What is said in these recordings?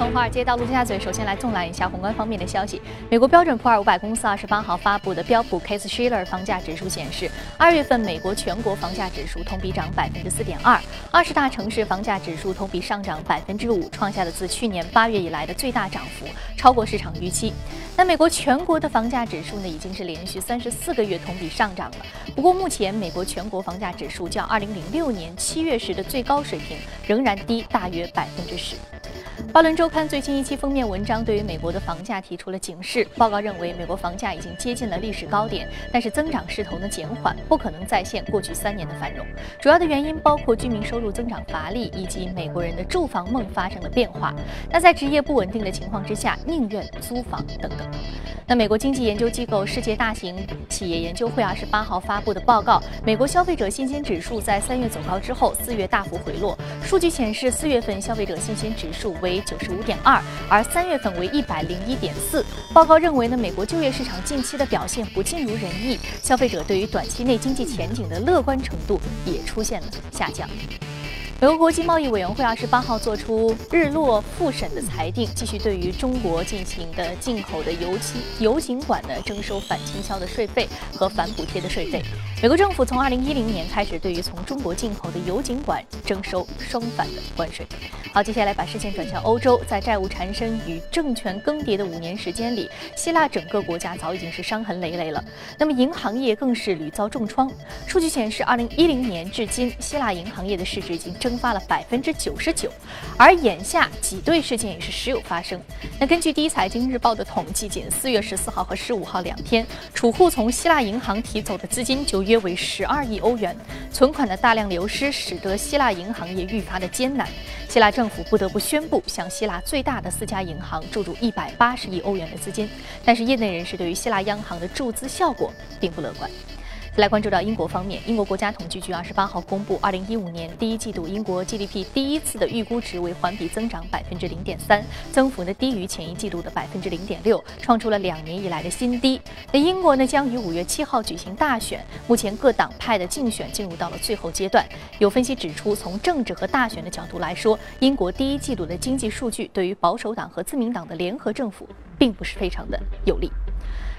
从华尔街到陆家嘴，首先来纵览一下宏观方面的消息。美国标准普尔五百公司二十八号发布的标普 Case-Shiller 房价指数显示，二月份美国全国房价指数同比涨百分之四点二，二十大城市房价指数同比上涨百分之五，创下了自去年八月以来的最大涨幅，超过市场预期。那美国全国的房价指数呢，已经是连续三十四个月同比上涨了。不过，目前美国全国房价指数较二零零六年七月时的最高水平仍然低大约百分之十。巴伦周刊最新一期封面文章对于美国的房价提出了警示。报告认为，美国房价已经接近了历史高点，但是增长势头呢减缓，不可能再现过去三年的繁荣。主要的原因包括居民收入增长乏力，以及美国人的住房梦发生了变化。那在职业不稳定的情况之下，宁愿租房等等。那美国经济研究机构世界大型企业研究会二十八号发布的报告，美国消费者信心指数在三月走高之后，四月大幅回落。数据显示，四月份消费者信心指数为。九十五点二，而三月份为一百零一点四。报告认为呢，美国就业市场近期的表现不尽如人意，消费者对于短期内经济前景的乐观程度也出现了下降。美国国际贸易委员会二十八号作出日落复审的裁定，继续对于中国进行的进口的油气油井管呢征收反倾销的税费和反补贴的税费。美国政府从二零一零年开始，对于从中国进口的油井管征收双反的关税。好，接下来把视线转向欧洲，在债务缠身与政权更迭的五年时间里，希腊整个国家早已经是伤痕累累了。那么银行业更是屡遭重创。数据显示，二零一零年至今，希腊银行业的市值已经蒸发了百分之九十九。而眼下挤兑事件也是时有发生。那根据第一财经日报的统计，仅四月十四号和十五号两天，储户从希腊银行提走的资金就约为十二亿欧元。存款的大量流失，使得希腊银行业愈发的艰难。希腊政府不得不宣布向希腊最大的四家银行注入一百八十亿欧元的资金，但是业内人士对于希腊央行的注资效果并不乐观。来关注到英国方面，英国国家统计局二十八号公布，二零一五年第一季度英国 GDP 第一次的预估值为环比增长百分之零点三，增幅呢低于前一季度的百分之零点六，创出了两年以来的新低。那英国呢将于五月七号举行大选，目前各党派的竞选进入到了最后阶段。有分析指出，从政治和大选的角度来说，英国第一季度的经济数据对于保守党和自民党的联合政府并不是非常的有利。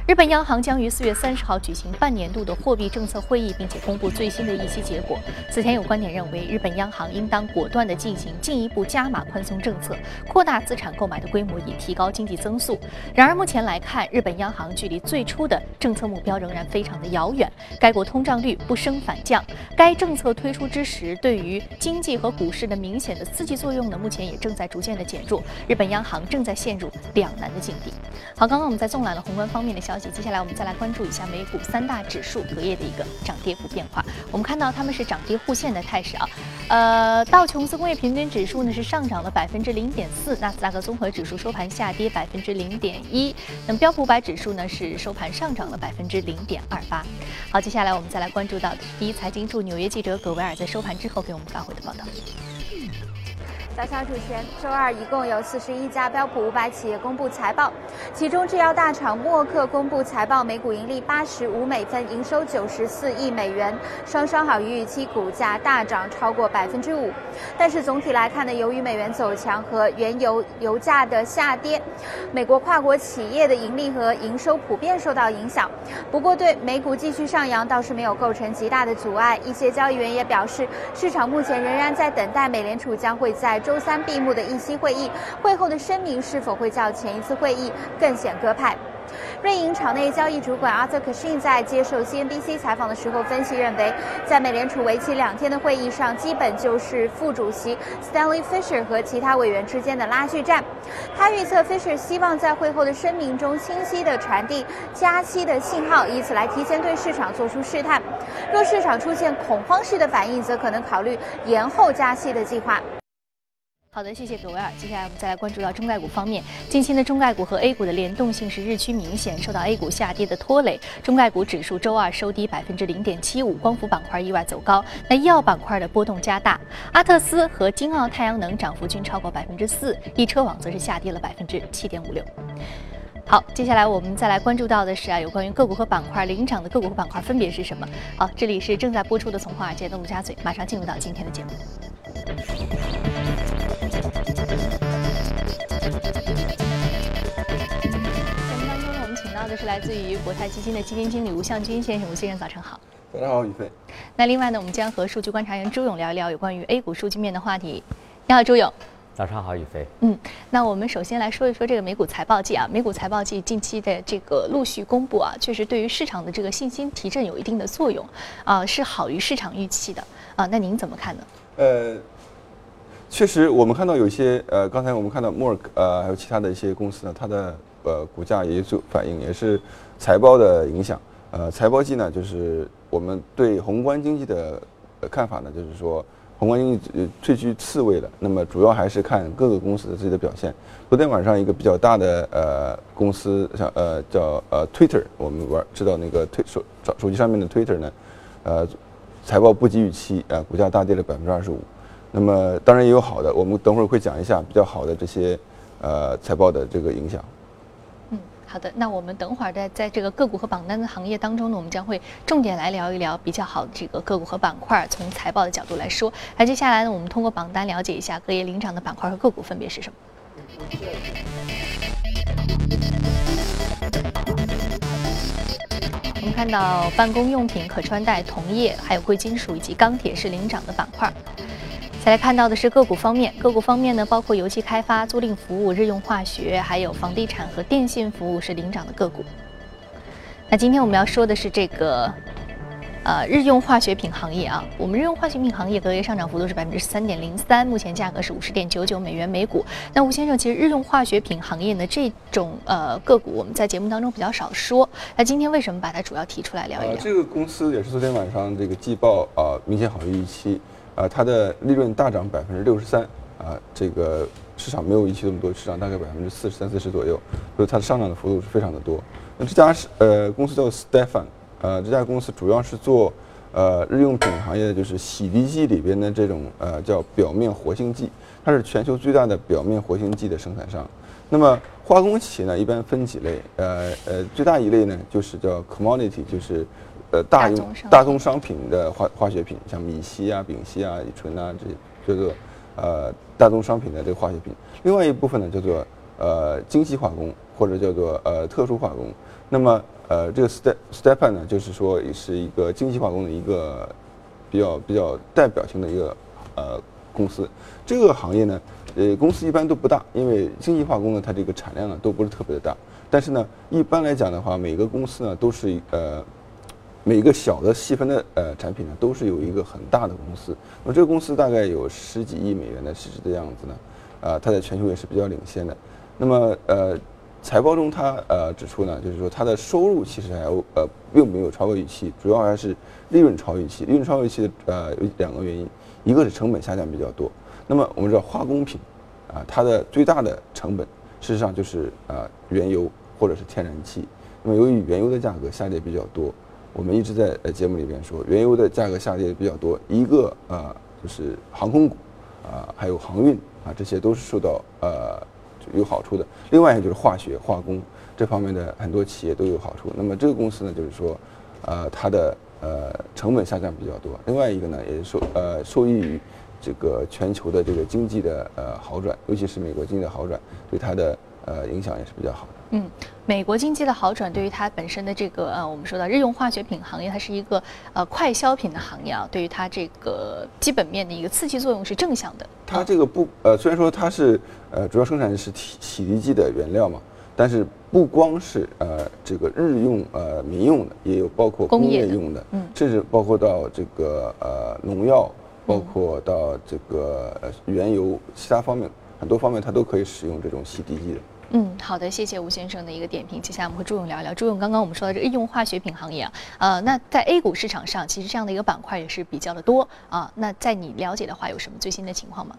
日本央行将于四月三十号举行半年度的货币政策会议，并且公布最新的议息结果。此前有观点认为，日本央行应当果断地进行进一步加码宽松政策，扩大资产购买的规模，以提高经济增速。然而，目前来看，日本央行距离最初的政策目标仍然非常的遥远。该国通胀率不升反降，该政策推出之时，对于经济和股市的明显的刺激作用呢，目前也正在逐渐的减弱。日本央行正在陷入两难的境地。好，刚刚我们在纵览了宏观方面的消。息，接下来我们再来关注一下美股三大指数隔夜的一个涨跌幅变化。我们看到它们是涨跌互现的态势啊。呃，道琼斯工业平均指数呢是上涨了百分之零点四，纳斯达克综合指数收盘下跌百分之零点一，那么标普五百指数呢是收盘上涨了百分之零点二八。好，接下来我们再来关注到第一财经驻纽约记者葛维尔在收盘之后给我们发回的报道。早上主持人，周二一共有四十一家标普五百企业公布财报，其中制药大厂默克公布财报，每股盈利八十五美分，营收九十四亿美元，双双好于预期，股价大涨超过百分之五。但是总体来看呢，由于美元走强和原油油价的下跌，美国跨国企业的盈利和营收普遍受到影响。不过对美股继续上扬倒是没有构成极大的阻碍。一些交易员也表示，市场目前仍然在等待美联储将会在周三闭幕的议息会议，会后的声明是否会较前一次会议更显鸽派？瑞银场内交易主管阿瑟·克逊在接受 CNBC 采访的时候分析认为，在美联储为期两天的会议上，基本就是副主席 Stanley Fisher 和其他委员之间的拉锯战。他预测 Fisher 希望在会后的声明中清晰地传递加息的信号，以此来提前对市场做出试探。若市场出现恐慌式的反应，则可能考虑延后加息的计划。好的，谢谢葛维尔。接下来我们再来关注到中概股方面。近期的中概股和 A 股的联动性是日趋明显，受到 A 股下跌的拖累，中概股指数周二收低百分之零点七五，光伏板块意外走高，那医药板块的波动加大。阿特斯和金奥太阳能涨幅均超过百分之四，易车网则是下跌了百分之七点五六。好，接下来我们再来关注到的是啊，有关于个股和板块领涨的个股和板块分别是什么？好，这里是正在播出的从华尔街到陆家嘴，马上进入到今天的节目。是来自于国泰基金的基金经理吴向军先生，吴先生早上好。大家好，宇飞。那另外呢，我们将和数据观察员朱勇聊一聊有关于 A 股数据面的话题。你好，朱勇。早上好，宇飞。嗯，那我们首先来说一说这个美股财报季啊。美股财报季近期的这个陆续公布啊，确实对于市场的这个信心提振有一定的作用，啊，是好于市场预期的啊。那您怎么看呢？呃，确实，我们看到有一些呃，刚才我们看到默尔呃，还有其他的一些公司呢，它的呃股价也有反应，也是财报的影响。呃，财报季呢，就是我们对宏观经济的看法呢，就是说。宏观经济呃退居次位了，那么主要还是看各个公司的自己的表现。昨天晚上一个比较大的呃公司，像呃叫呃 Twitter，我们玩知道那个推手手手机上面的 Twitter 呢，呃财报不及预期，呃股价大跌了百分之二十五。那么当然也有好的，我们等会儿会讲一下比较好的这些呃财报的这个影响。好的，那我们等会儿在在这个个股和榜单的行业当中呢，我们将会重点来聊一聊比较好的这个个股和板块，从财报的角度来说。那接下来呢，我们通过榜单了解一下各业领涨的板块和个股分别是什么。我们看到办公用品、可穿戴、铜业、还有贵金属以及钢铁是领涨的板块。再来看到的是个股方面，个股方面呢，包括油气开发、租赁服务、日用化学，还有房地产和电信服务是领涨的个股。那今天我们要说的是这个，呃，日用化学品行业啊，我们日用化学品行业隔夜上涨幅度是百分之三点零三，目前价格是五十点九九美元每股。那吴先生，其实日用化学品行业呢这种呃个股，我们在节目当中比较少说。那今天为什么把它主要提出来聊一聊？这个公司也是昨天晚上这个季报啊明显好于预期。啊，它的利润大涨百分之六十三，啊，这个市场没有预期那么多，市场大概百分之四十三四十左右，所以它的上涨的幅度是非常的多。那这家是呃公司叫 Stefan，呃这家公司主要是做呃日用品行业的，就是洗涤剂里边的这种呃叫表面活性剂，它是全球最大的表面活性剂的生产商。那么化工企业呢，一般分几类，呃呃最大一类呢就是叫 commodity，就是。呃，大用大宗商品的化化学品，像米烯啊、丙烯啊、乙醇啊，这些叫做呃大宗商品的这个化学品。另外一部分呢，叫做呃精细化工或者叫做呃特殊化工。那么呃这个 Step Stepan 呢，就是说也是一个精细化工的一个比较比较代表性的一个呃公司。这个行业呢，呃公司一般都不大，因为精细化工呢，它这个产量呢都不是特别的大。但是呢，一般来讲的话，每个公司呢都是呃。每个小的细分的呃产品呢，都是有一个很大的公司。那么这个公司大概有十几亿美元的市值的样子呢，啊，它在全球也是比较领先的。那么呃，财报中它呃指出呢，就是说它的收入其实还有呃并没有超过预期，主要还是利润超预期。利润超预期的呃有两个原因，一个是成本下降比较多。那么我们知道化工品啊，它的最大的成本事实上就是呃原油或者是天然气。那么由于原油的价格下跌比较多。我们一直在呃节目里边说，原油的价格下跌比较多，一个啊就是航空股，啊还有航运啊这些都是受到呃有好处的。另外一个就是化学化工这方面的很多企业都有好处。那么这个公司呢，就是说，呃它的呃成本下降比较多。另外一个呢，也是受呃受益于这个全球的这个经济的呃好转，尤其是美国经济的好转，对它的呃影响也是比较好的。嗯，美国经济的好转对于它本身的这个呃，我们说到日用化学品行业，它是一个呃快消品的行业啊，对于它这个基本面的一个刺激作用是正向的。它这个不呃，虽然说它是呃主要生产的是洗洗涤剂的原料嘛，但是不光是呃这个日用呃民用的，也有包括工业用的，嗯，甚至包括到这个呃农药，包括到这个呃原油其他方面很多方面，它都可以使用这种洗涤剂的。嗯，好的，谢谢吴先生的一个点评。接下来我们和朱勇聊聊。朱勇，刚刚我们说到这个医用化学品行业啊，呃，那在 A 股市场上，其实这样的一个板块也是比较的多啊。那在你了解的话，有什么最新的情况吗？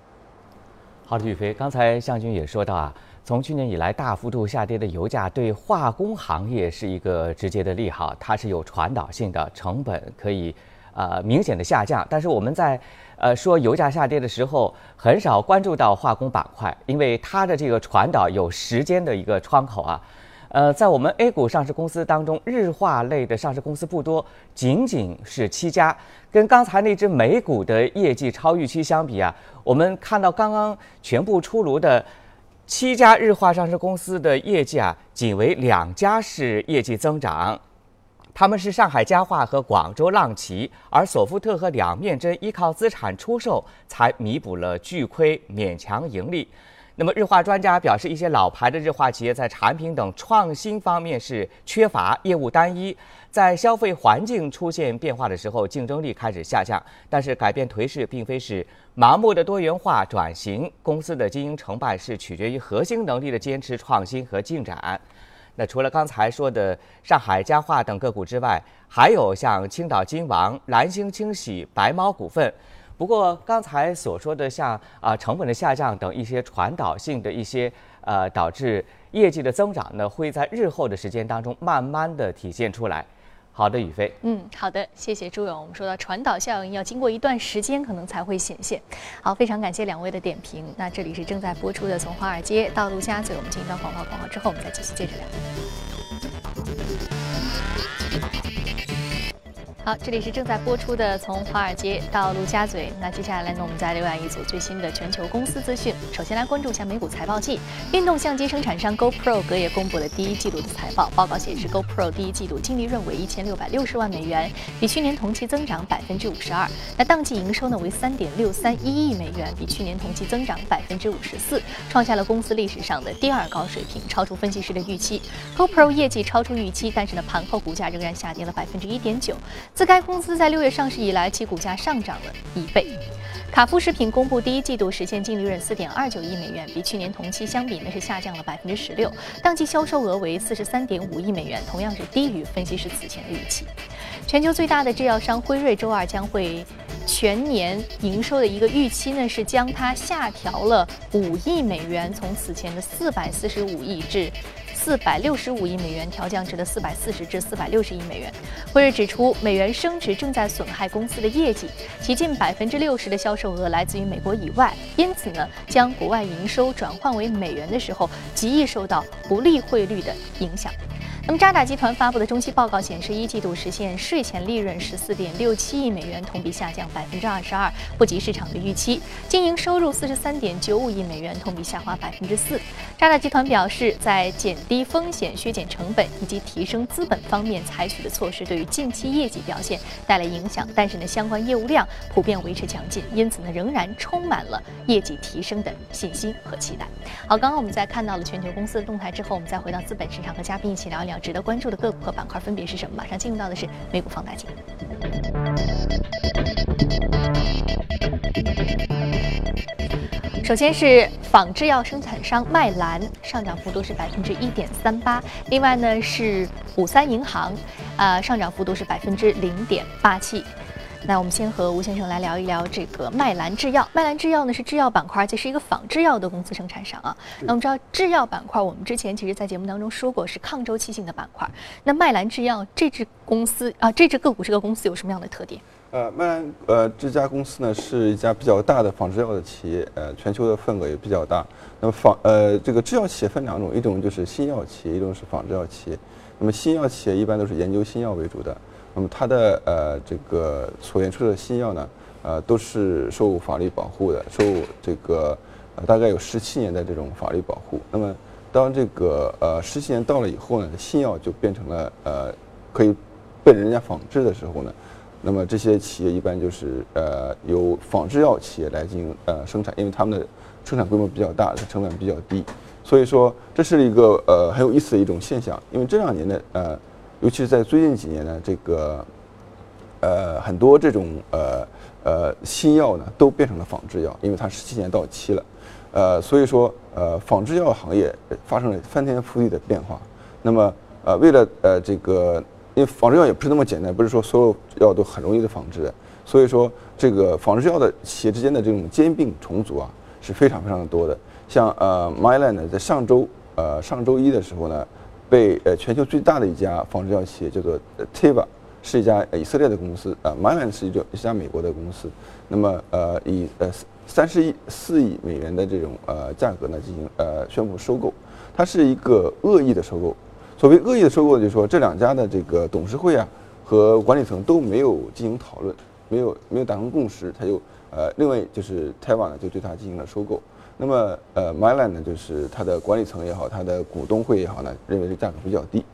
好的，宇飞，刚才向军也说到啊，从去年以来大幅度下跌的油价对化工行业是一个直接的利好，它是有传导性的，成本可以呃明显的下降。但是我们在呃，说油价下跌的时候，很少关注到化工板块，因为它的这个传导有时间的一个窗口啊。呃，在我们 A 股上市公司当中，日化类的上市公司不多，仅仅是七家。跟刚才那只美股的业绩超预期相比啊，我们看到刚刚全部出炉的七家日化上市公司的业绩啊，仅为两家是业绩增长。他们是上海家化和广州浪奇，而索福特和两面针依靠资产出售才弥补了巨亏，勉强盈利。那么日化专家表示，一些老牌的日化企业在产品等创新方面是缺乏，业务单一，在消费环境出现变化的时候，竞争力开始下降。但是改变颓势并非是盲目的多元化转型，公司的经营成败是取决于核心能力的坚持创新和进展。那除了刚才说的上海家化等个股之外，还有像青岛金王、蓝星清洗、白猫股份。不过刚才所说的像啊成本的下降等一些传导性的一些呃导致业绩的增长呢，会在日后的时间当中慢慢的体现出来。好的，宇飞。嗯，好的，谢谢朱勇。我们说到传导效应要经过一段时间可能才会显现。好，非常感谢两位的点评。那这里是正在播出的《从华尔街到陆家嘴》，我们进行到广告，广告之后我们再继续接着聊。好，这里是正在播出的《从华尔街到陆家嘴》。那接下来呢，我们再浏览一组最新的全球公司资讯。首先来关注一下美股财报季，运动相机生产商 GoPro 隔夜公布了第一季度的财报。报告显示，GoPro 第一季度净利润为一千六百六十万美元，比去年同期增长百分之五十二。那当季营收呢为三点六三一亿美元，比去年同期增长百分之五十四，创下了公司历史上的第二高水平，超出分析师的预期。GoPro 业绩超出预期，但是呢，盘后股价仍然下跌了百分之一点九。自该公司在六月上市以来，其股价上涨了一倍。卡夫食品公布第一季度实现净利润四点二九亿美元，比去年同期相比呢是下降了百分之十六。当季销售额为四十三点五亿美元，同样是低于分析师此前的预期。全球最大的制药商辉瑞周二将会全年营收的一个预期呢是将它下调了五亿美元，从此前的四百四十五亿至。四百六十五亿美元调降至了四百四十至四百六十亿美元。辉瑞指出，美元升值正在损害公司的业绩，其近百分之六十的销售额来自于美国以外，因此呢，将国外营收转换为美元的时候，极易受到不利汇率的影响。那么渣打集团发布的中期报告显示，一季度实现税前利润十四点六七亿美元，同比下降百分之二十二，不及市场的预期。经营收入四十三点九五亿美元，同比下滑百分之四。渣打集团表示，在减低风险、削减成本以及提升资本方面采取的措施，对于近期业绩表现带来影响。但是呢，相关业务量普遍维持强劲，因此呢，仍然充满了业绩提升的信心和期待。好，刚刚我们在看到了全球公司的动态之后，我们再回到资本市场和嘉宾一起聊一聊。要值得关注的个股和板块分别是什么？马上进入到的是美股放大镜。首先是仿制药生产商麦兰，上涨幅度是百分之一点三八。另外呢是五三银行，呃，上涨幅度是百分之零点八七。那我们先和吴先生来聊一聊这个麦兰制药。麦兰制药呢是制药板块，而且是一个仿制药的公司生产商啊。那我们知道制药板块，我们之前其实在节目当中说过是抗周期性的板块。那麦兰制药这支公司啊，这支个股这个公司有什么样的特点？呃，麦兰呃这家公司呢是一家比较大的仿制药的企业，呃，全球的份额也比较大。那么仿呃这个制药企业分两种，一种就是新药企业，一种是仿制药企业。那么新药企业一般都是研究新药为主的。那么它的呃这个所研出的新药呢，呃都是受法律保护的，受这个呃大概有十七年的这种法律保护。那么当这个呃十七年到了以后呢，新药就变成了呃可以被人家仿制的时候呢，那么这些企业一般就是呃由仿制药企业来进行呃生产，因为他们的生产规模比较大，它成本比较低，所以说这是一个呃很有意思的一种现象。因为这两年的呃。尤其是在最近几年呢，这个，呃，很多这种呃呃新药呢都变成了仿制药，因为它十七年到期了，呃，所以说呃仿制药行业发生了翻天覆地的变化。那么呃为了呃这个，因为仿制药也不是那么简单，不是说所有药都很容易的仿制的，所以说这个仿制药的企业之间的这种兼并重组啊是非常非常的多的。像呃 Mylan 呢，在上周呃上周一的时候呢。被呃全球最大的一家仿制药企业叫做 Teva，是一家以色列的公司啊，Mylan 是一个一家美国的公司。那么呃以呃三十亿四亿美元的这种呃价格呢进行呃宣布收购，它是一个恶意的收购。所谓恶意的收购，就是说这两家的这个董事会啊和管理层都没有进行讨论，没有没有达成共识，他就呃另外就是 Teva 呢就对它进行了收购。那么呃，Mylan 呢，就是它的管理层也好，它的股东会也好呢，认为这价格比较低，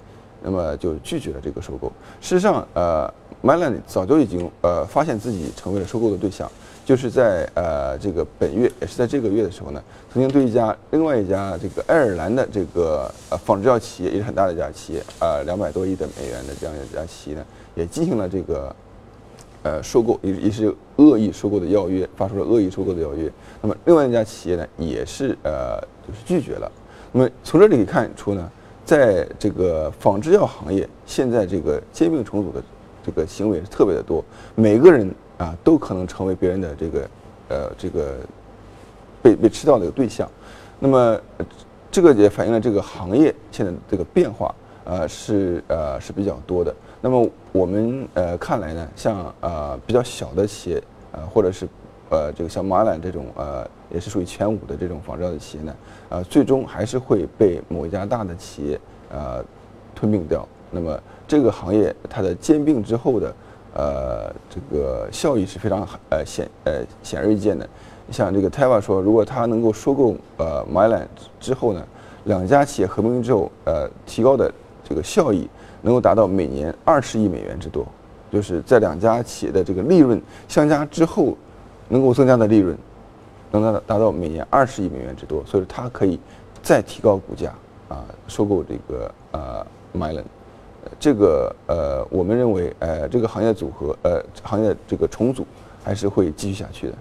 那么就拒绝了这个收购。事实上，呃，Mylan 早就已经呃发现自己成为了收购的对象。就是在呃这个本月，也是在这个月的时候呢，曾经对一家另外一家这个爱尔兰的这个呃仿制药企业，也是很大的一家企业，呃两百多亿的美元的这样一家企业呢，也进行了这个呃收购，也也是恶意收购的邀约，发出了恶意收购的邀约。那么另外一家企业呢，也是呃就是拒绝了。那么从这里可以看出呢，在这个仿制药行业，现在这个兼并重组的这个行为是特别的多，每个人。啊，都可能成为别人的这个，呃，这个被被吃掉的一个对象。那么，这个也反映了这个行业现在这个变化，呃，是呃是比较多的。那么我们呃看来呢，像呃比较小的企业，呃或者是呃这个像马兰这种呃也是属于前五的这种仿制药的企业呢，呃最终还是会被某一家大的企业呃吞并掉。那么这个行业它的兼并之后的。呃，这个效益是非常呃显呃显而易见的。像这个 Teva 说，如果它能够收购呃 Mylan 之后呢，两家企业合并之后，呃，提高的这个效益能够达到每年二十亿美元之多。就是在两家企业的这个利润相加之后，能够增加的利润能达达到每年二十亿美元之多。所以它可以再提高股价啊，收购这个呃 Mylan。这个呃，我们认为，呃，这个行业组合，呃，行业这个重组还是会继续下去的。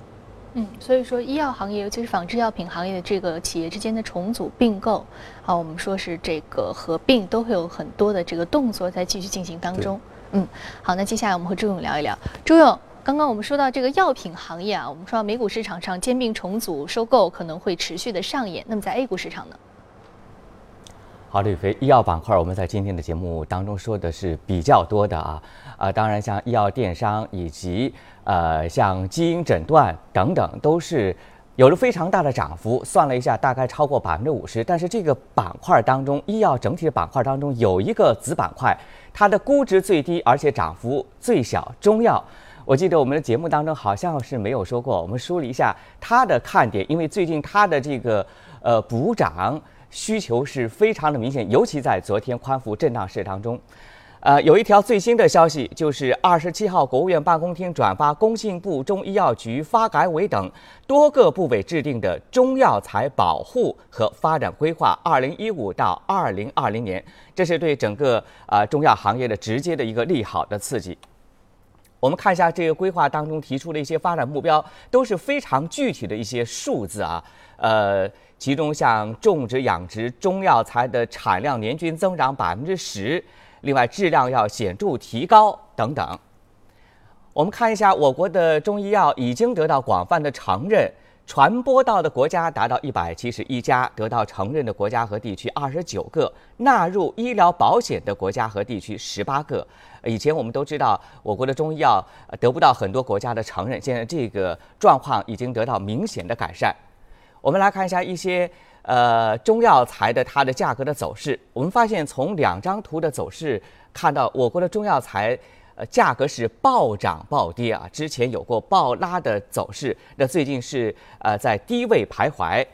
嗯，所以说医药行业，尤其是仿制药品行业的这个企业之间的重组并购，啊，我们说是这个合并，都会有很多的这个动作在继续进行当中。嗯，好，那接下来我们和朱勇聊一聊。朱勇，刚刚我们说到这个药品行业啊，我们说到美股市场上兼并重组、收购可能会持续的上演，那么在 A 股市场呢？好，吕飞，医药板块我们在今天的节目当中说的是比较多的啊，啊，当然像医药电商以及呃像基因诊断等等，都是有了非常大的涨幅，算了一下大概超过百分之五十。但是这个板块当中，医药整体的板块当中有一个子板块，它的估值最低，而且涨幅最小，中药。我记得我们的节目当中好像是没有说过，我们梳理一下它的看点，因为最近它的这个呃补涨。需求是非常的明显，尤其在昨天宽幅震荡市当中，呃，有一条最新的消息，就是二十七号，国务院办公厅转发工信部、中医药局、发改委等多个部委制定的中药材保护和发展规划（二零一五到二零二零年），这是对整个呃中药行业的直接的一个利好的刺激。我们看一下这个规划当中提出的一些发展目标，都是非常具体的一些数字啊，呃。其中，像种植养殖中药材的产量年均增长百分之十，另外质量要显著提高等等。我们看一下，我国的中医药已经得到广泛的承认，传播到的国家达到一百七十一家，得到承认的国家和地区二十九个，纳入医疗保险的国家和地区十八个。以前我们都知道，我国的中医药得不到很多国家的承认，现在这个状况已经得到明显的改善。我们来看一下一些呃中药材的它的价格的走势。我们发现从两张图的走势看到，我国的中药材呃价格是暴涨暴跌啊，之前有过暴拉的走势，那最近是呃在低位徘徊，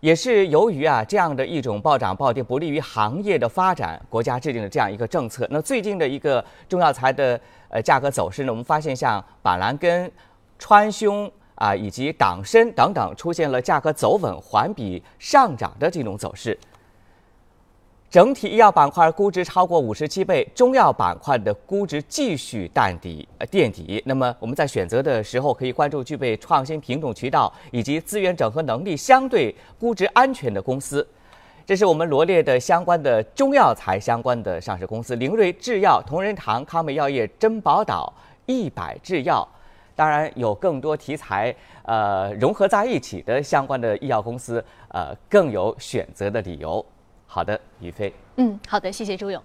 也是由于啊这样的一种暴涨暴跌不利于行业的发展，国家制定了这样一个政策。那最近的一个中药材的呃价格走势呢，我们发现像板蓝根、川芎。啊，以及党参等等出现了价格走稳、环比上涨的这种走势。整体医药板块估值超过五十七倍，中药板块的估值继续淡底呃垫底。那么我们在选择的时候可以关注具备创新品种渠道以及资源整合能力相对估值安全的公司。这是我们罗列的相关的中药材相关的上市公司：灵瑞制药、同仁堂、康美药业、珍宝岛、一百制药。当然有更多题材，呃，融合在一起的相关的医药公司，呃，更有选择的理由。好的，于飞。嗯，好的，谢谢朱勇。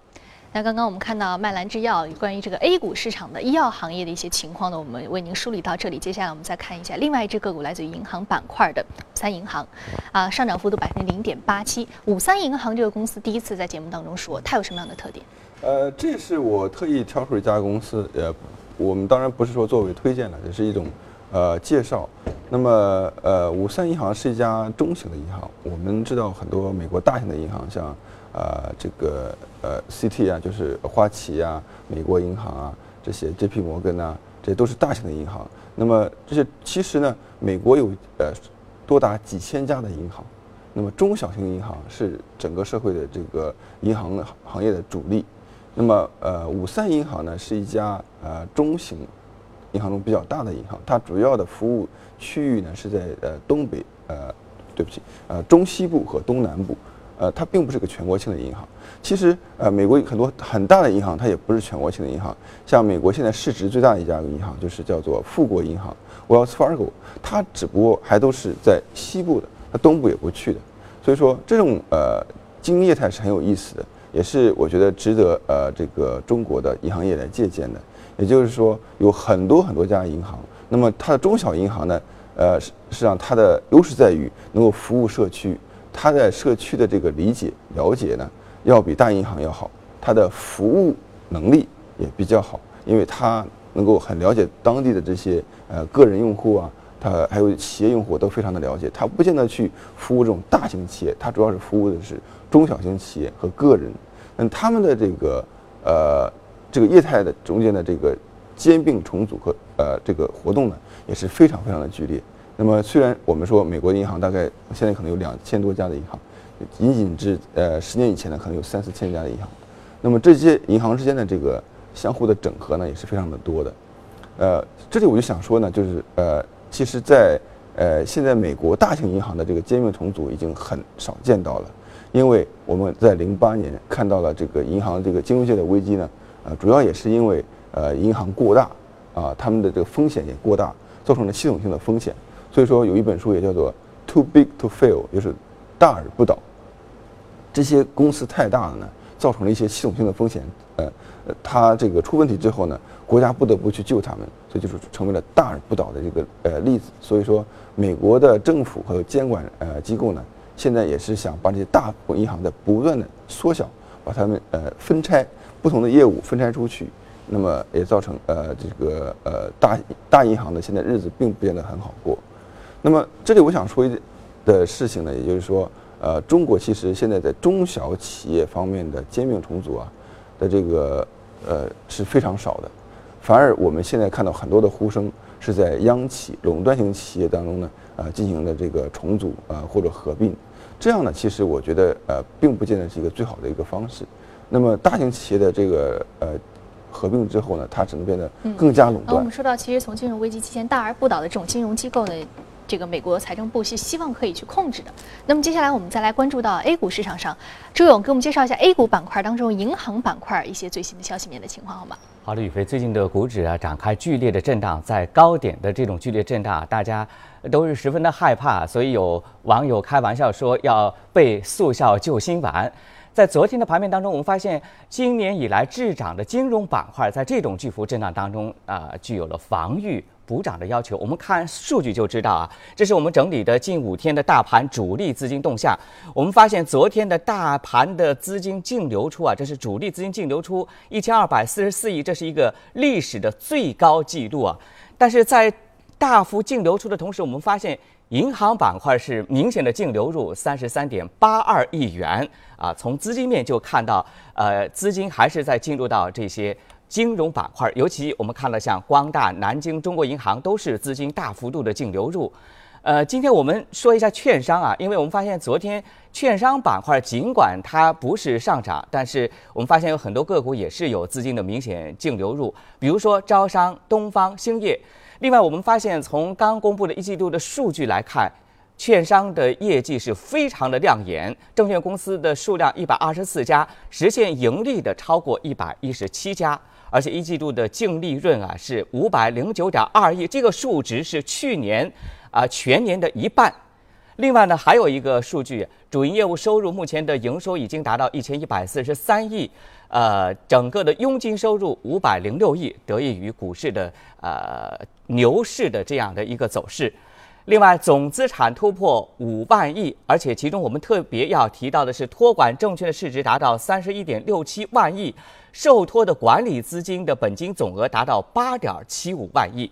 那刚刚我们看到麦兰制药关于这个 A 股市场的医药行业的一些情况呢，我们为您梳理到这里。接下来我们再看一下另外一只个股，来自于银行板块的五三银行，啊，上涨幅度百分之零点八七。五三银行这个公司第一次在节目当中说，它有什么样的特点？呃，这是我特意挑出一家公司，呃。我们当然不是说作为推荐了，也是一种，呃介绍。那么呃，五三银行是一家中型的银行。我们知道很多美国大型的银行，像啊这个呃 CT 啊，就是花旗啊，美国银行啊，这些 JP 摩根啊，这些都是大型的银行。那么这些其实呢，美国有呃多达几千家的银行。那么中小型银行是整个社会的这个银行行业的主力。那么呃，五三银行呢是一家呃中型银行中比较大的银行，它主要的服务区域呢是在呃东北呃，对不起呃中西部和东南部，呃它并不是个全国性的银行。其实呃美国很多很大的银行它也不是全国性的银行，像美国现在市值最大的一家银行就是叫做富国银行 （Wells Fargo），它只不过还都是在西部的。它东部也不去的，所以说这种呃经营业态是很有意思的，也是我觉得值得呃这个中国的银行业来借鉴的。也就是说，有很多很多家银行，那么它的中小银行呢，呃实际上它的优势在于能够服务社区，它在社区的这个理解了解呢，要比大银行要好，它的服务能力也比较好，因为它能够很了解当地的这些呃个人用户啊。呃还有企业用户都非常的了解，它不见得去服务这种大型企业，它主要是服务的是中小型企业和个人。那他们的这个呃这个业态的中间的这个兼并重组和呃这个活动呢也是非常非常的剧烈。那么虽然我们说美国银行大概现在可能有两千多家的银行，仅仅至呃十年以前呢可能有三四千家的银行，那么这些银行之间的这个相互的整合呢也是非常的多的。呃，这里我就想说呢，就是呃。其实，在呃，现在美国大型银行的这个兼并重组已经很少见到了，因为我们在零八年看到了这个银行这个金融界的危机呢，呃，主要也是因为呃银行过大，啊，他们的这个风险也过大，造成了系统性的风险。所以说有一本书也叫做 “Too Big to Fail”，就是大而不倒。这些公司太大了呢，造成了一些系统性的风险，呃，它这个出问题之后呢。国家不得不去救他们，这就是成为了大而不倒的这个呃例子。所以说，美国的政府和监管呃机构呢，现在也是想把这些大银行的不断的缩小，把它们呃分拆不同的业务分拆出去，那么也造成呃这个呃大大银行的现在日子并不见得很好过。那么这里我想说一的事情呢，也就是说，呃，中国其实现在在中小企业方面的兼并重组啊的这个呃是非常少的。反而我们现在看到很多的呼声是在央企垄断型企业当中呢，呃，进行的这个重组啊或者合并，这样呢，其实我觉得呃，并不见得是一个最好的一个方式。那么大型企业的这个呃合并之后呢，它只能变得更加垄断。我们说到，其实从金融危机期间大而不倒的这种金融机构呢。这个美国财政部是希望可以去控制的。那么接下来我们再来关注到 A 股市场上，朱勇给我们介绍一下 A 股板块当中银行板块一些最新的消息面的情况，好吗？好的，宇飞，最近的股指啊展开剧烈的震荡，在高点的这种剧烈震荡，大家都是十分的害怕，所以有网友开玩笑说要备速效救心丸。在昨天的盘面当中，我们发现今年以来滞涨的金融板块，在这种巨幅震荡当中啊，具有了防御。补涨的要求，我们看数据就知道啊。这是我们整理的近五天的大盘主力资金动向。我们发现昨天的大盘的资金净流出啊，这是主力资金净流出一千二百四十四亿，这是一个历史的最高纪录啊。但是在大幅净流出的同时，我们发现银行板块是明显的净流入三十三点八二亿元啊。从资金面就看到，呃，资金还是在进入到这些。金融板块，尤其我们看了像光大、南京、中国银行，都是资金大幅度的净流入。呃，今天我们说一下券商啊，因为我们发现昨天券商板块尽管它不是上涨，但是我们发现有很多个股也是有资金的明显净流入，比如说招商、东方兴业。另外，我们发现从刚公布的一季度的数据来看，券商的业绩是非常的亮眼，证券公司的数量一百二十四家，实现盈利的超过一百一十七家。而且一季度的净利润啊是五百零九点二亿，这个数值是去年啊全年的一半。另外呢，还有一个数据，主营业务收入目前的营收已经达到一千一百四十三亿，呃，整个的佣金收入五百零六亿，得益于股市的呃牛市的这样的一个走势。另外，总资产突破五万亿，而且其中我们特别要提到的是，托管证券的市值达到三十一点六七万亿，受托的管理资金的本金总额达到八点七五万亿。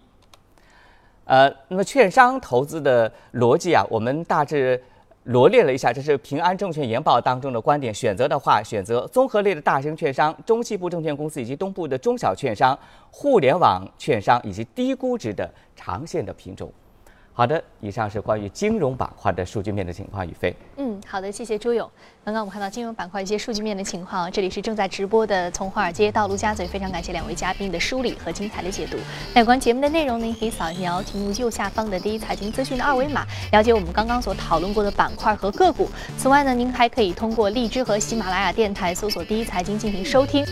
呃，那么券商投资的逻辑啊，我们大致罗列了一下，这是平安证券研报当中的观点。选择的话，选择综合类的大型券商、中西部证券公司以及东部的中小券商、互联网券商以及低估值的长线的品种。好的，以上是关于金融板块的数据面的情况，宇飞。嗯，好的，谢谢朱勇。刚刚我们看到金融板块一些数据面的情况，这里是正在直播的从华尔街到陆家嘴，非常感谢两位嘉宾的梳理和精彩的解读。那有关节目的内容呢，您可以扫描屏幕右下方的第一财经资讯的二维码，了解我们刚刚所讨论过的板块和个股。此外呢，您还可以通过荔枝和喜马拉雅电台搜索“第一财经”进行收听。